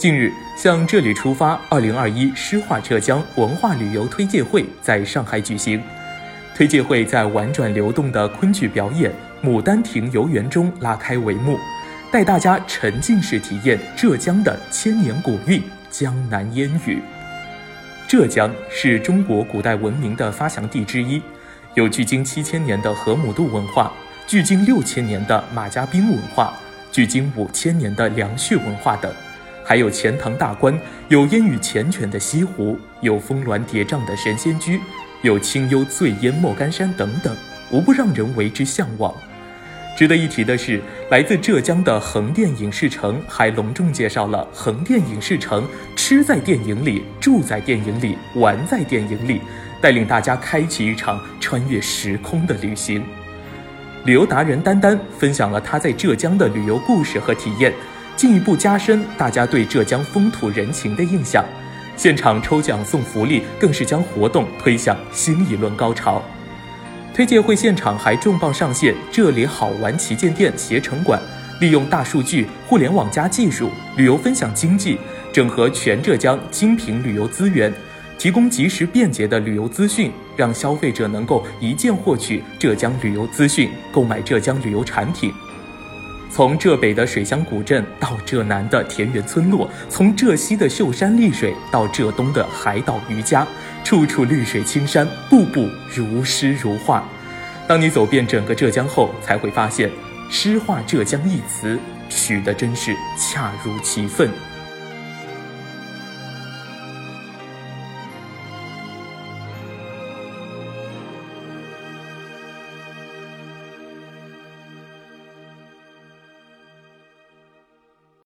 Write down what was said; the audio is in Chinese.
近日，向这里出发二零二一诗画浙江文化旅游推介会在上海举行。推介会在婉转流动的昆剧表演《牡丹亭游园》中拉开帷幕，带大家沉浸式体验浙江的千年古韵江南烟雨。浙江是中国古代文明的发祥地之一，有距今七千年的河姆渡文化，距今六千年的马家浜文化，距今五千年的梁旭文化等。还有钱塘大观，有烟雨缱绻的西湖，有峰峦叠嶂的神仙居，有清幽醉烟莫干山等等，无不让人为之向往。值得一提的是，来自浙江的横店影视城还隆重介绍了横店影视城吃在电影里，住在电影里，玩在电影里，带领大家开启一场穿越时空的旅行。旅游达人丹丹分享了他在浙江的旅游故事和体验。进一步加深大家对浙江风土人情的印象，现场抽奖送福利更是将活动推向新一轮高潮。推介会现场还重磅上线这里好玩旗舰店携程馆，利用大数据、互联网加技术、旅游分享经济，整合全浙江精品旅游资源，提供及时便捷的旅游资讯，让消费者能够一键获取浙江旅游资讯，购买浙江旅游产品。从浙北的水乡古镇到浙南的田园村落，从浙西的秀山丽水到浙东的海岛渔家，处处绿水青山，步步如诗如画。当你走遍整个浙江后，才会发现“诗画浙江”一词取得真是恰如其分。